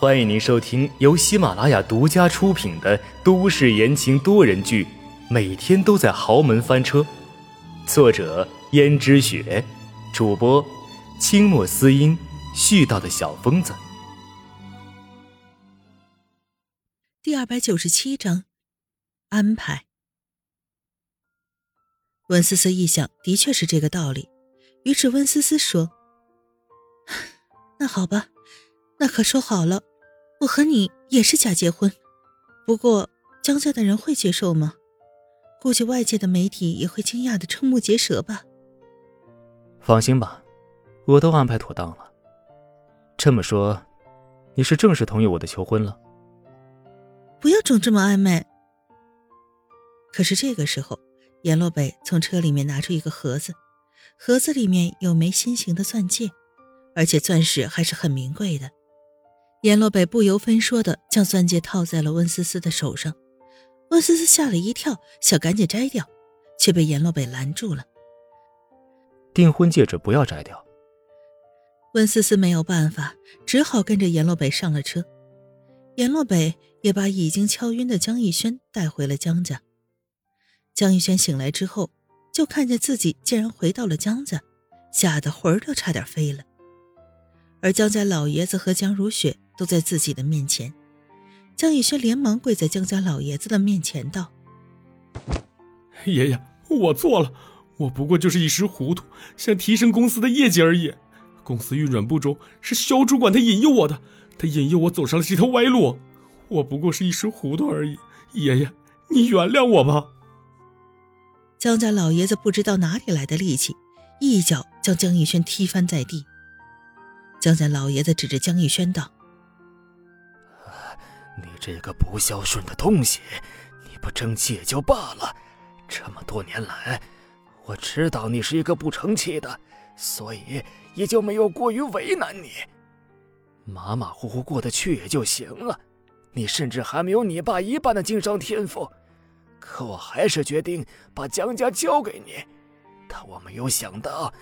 欢迎您收听由喜马拉雅独家出品的都市言情多人剧《每天都在豪门翻车》，作者：胭脂雪，主播：清墨思音，絮叨的小疯子。第二百九十七章，安排。温思思一想，的确是这个道理，于是温思思说：“那好吧，那可说好了，我和你也是假结婚。不过江家的人会接受吗？估计外界的媒体也会惊讶的瞠目结舌吧。”放心吧，我都安排妥当了。这么说，你是正式同意我的求婚了？不要总这么暧昧。可是这个时候，阎洛北从车里面拿出一个盒子，盒子里面有枚心形的钻戒，而且钻石还是很名贵的。阎洛北不由分说的将钻戒套在了温思思的手上，温思思吓了一跳，想赶紧摘掉，却被阎洛北拦住了。订婚戒指不要摘掉。温思思没有办法，只好跟着阎洛北上了车。阎洛北也把已经敲晕的江逸轩带回了江家。江逸轩醒来之后，就看见自己竟然回到了江家，吓得魂儿都差点飞了。而江家老爷子和江如雪都在自己的面前，江逸轩连忙跪在江家老爷子的面前道：“爷爷，我错了，我不过就是一时糊涂，想提升公司的业绩而已。公司运转不周，是肖主管他引诱我的。”他引诱我走上了这条歪路，我不过是一时糊涂而已。爷爷，你原谅我吧。江家老爷子不知道哪里来的力气，一脚将江逸轩踢翻在地。江家老爷子指着江逸轩道：“你这个不孝顺的东西，你不争气也就罢了，这么多年来，我知道你是一个不成器的，所以也就没有过于为难你。”马马虎虎过得去也就行了，你甚至还没有你爸一半的经商天赋，可我还是决定把江家交给你。但我没有想到，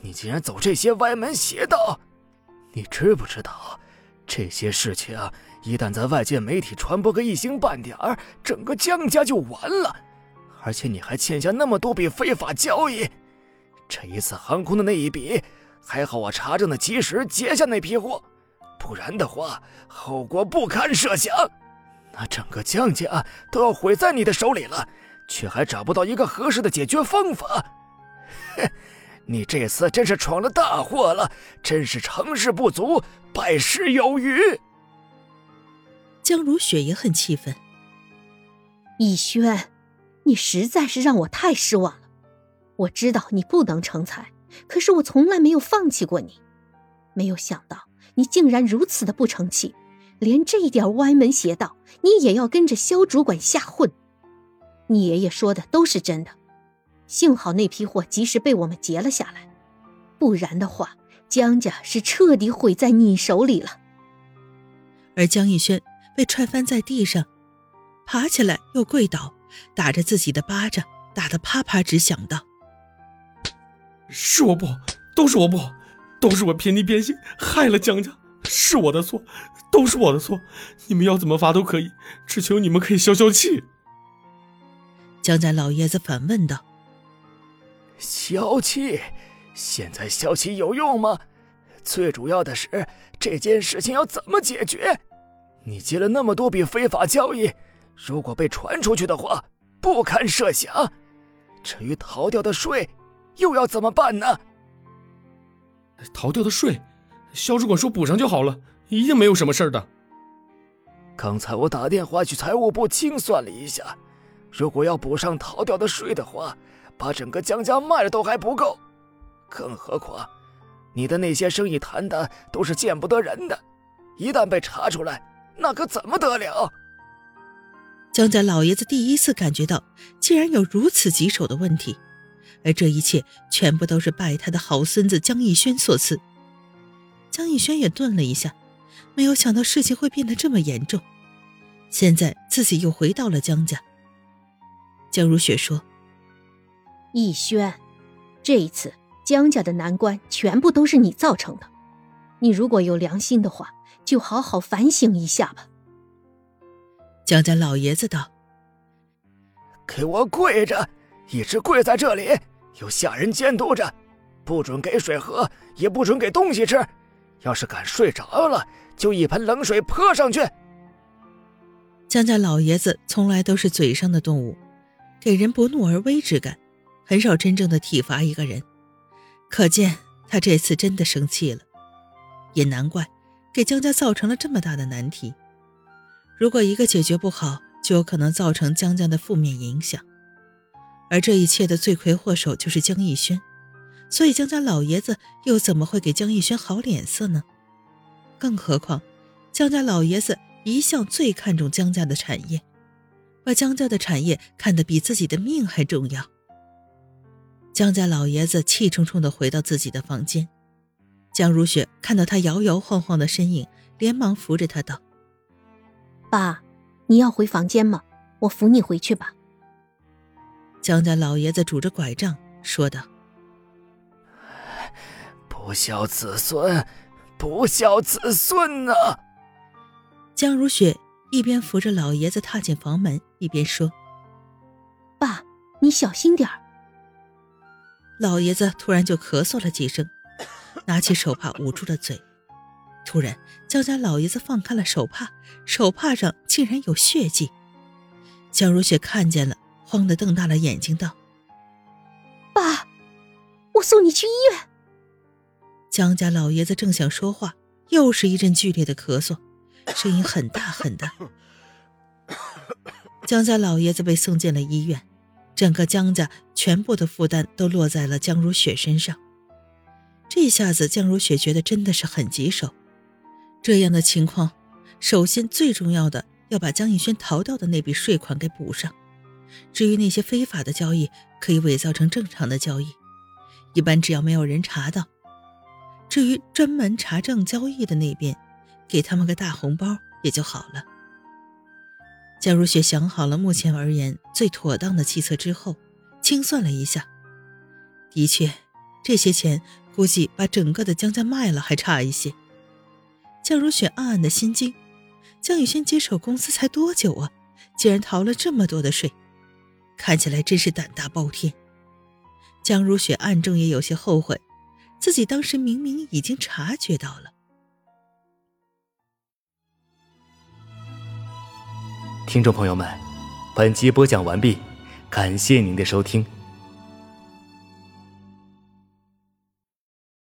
你竟然走这些歪门邪道。你知不知道，这些事情一旦在外界媒体传播个一星半点儿，整个江家就完了。而且你还欠下那么多笔非法交易，这一次航空的那一笔，还好我查证的及时，结下那批货。不然的话，后果不堪设想。那整个江家都要毁在你的手里了，却还找不到一个合适的解决方法。哼，你这次真是闯了大祸了，真是成事不足，败事有余。江如雪也很气愤。逸轩，你实在是让我太失望了。我知道你不能成才，可是我从来没有放弃过你。没有想到。你竟然如此的不成器，连这一点歪门邪道，你也要跟着肖主管瞎混。你爷爷说的都是真的，幸好那批货及时被我们截了下来，不然的话，江家是彻底毁在你手里了。而江逸轩被踹翻在地上，爬起来又跪倒，打着自己的巴掌，打得啪啪直响，道：“是我不好，都是我不好。”都是我偏逆偏心，害了江家，是我的错，都是我的错。你们要怎么罚都可以，只求你们可以消消气。江家老爷子反问道：“消气？现在消气有用吗？最主要的是这件事情要怎么解决？你接了那么多笔非法交易，如果被传出去的话，不堪设想。至于逃掉的税，又要怎么办呢？”逃掉的税，肖主管说补上就好了，一定没有什么事的。刚才我打电话去财务部清算了一下，如果要补上逃掉的税的话，把整个江家卖了都还不够。更何况，你的那些生意谈的都是见不得人的，一旦被查出来，那可怎么得了？江家老爷子第一次感觉到，竟然有如此棘手的问题。而这一切全部都是拜他的好孙子江逸轩所赐。江逸轩也顿了一下，没有想到事情会变得这么严重。现在自己又回到了江家。江如雪说：“逸轩，这一次江家的难关全部都是你造成的。你如果有良心的话，就好好反省一下吧。江家老爷子道：“给我跪着，一直跪在这里，有下人监督着，不准给水喝，也不准给东西吃。要是敢睡着了，就一盆冷水泼上去。”江家老爷子从来都是嘴上的动物，给人不怒而威之感，很少真正的体罚一个人。可见他这次真的生气了，也难怪给江家造成了这么大的难题。如果一个解决不好，就有可能造成江家的负面影响，而这一切的罪魁祸首就是江逸轩，所以江家老爷子又怎么会给江逸轩好脸色呢？更何况，江家老爷子一向最看重江家的产业，把江家的产业看得比自己的命还重要。江家老爷子气冲冲地回到自己的房间，江如雪看到他摇摇晃晃的身影，连忙扶着他道。爸，你要回房间吗？我扶你回去吧。江家老爷子拄着拐杖说道：“不孝子孙，不孝子孙呐！”江如雪一边扶着老爷子踏进房门，一边说：“爸，你小心点儿。”老爷子突然就咳嗽了几声，拿起手帕捂住了嘴。突然，江家老爷子放开了手帕，手帕上竟然有血迹。江如雪看见了，慌得瞪大了眼睛，道：“爸，我送你去医院。”江家老爷子正想说话，又是一阵剧烈的咳嗽，声音很大很大。江家老爷子被送进了医院，整个江家全部的负担都落在了江如雪身上。这下子，江如雪觉得真的是很棘手。这样的情况，首先最重要的要把江逸轩逃掉的那笔税款给补上。至于那些非法的交易，可以伪造成正常的交易，一般只要没有人查到。至于专门查证交易的那边，给他们个大红包也就好了。江如雪想好了目前而言最妥当的计策之后，清算了一下，的确，这些钱估计把整个的江家卖了还差一些。江如雪暗暗的心惊，江宇轩接手公司才多久啊，竟然逃了这么多的税，看起来真是胆大包天。江如雪暗中也有些后悔，自己当时明明已经察觉到了。听众朋友们，本集播讲完毕，感谢您的收听。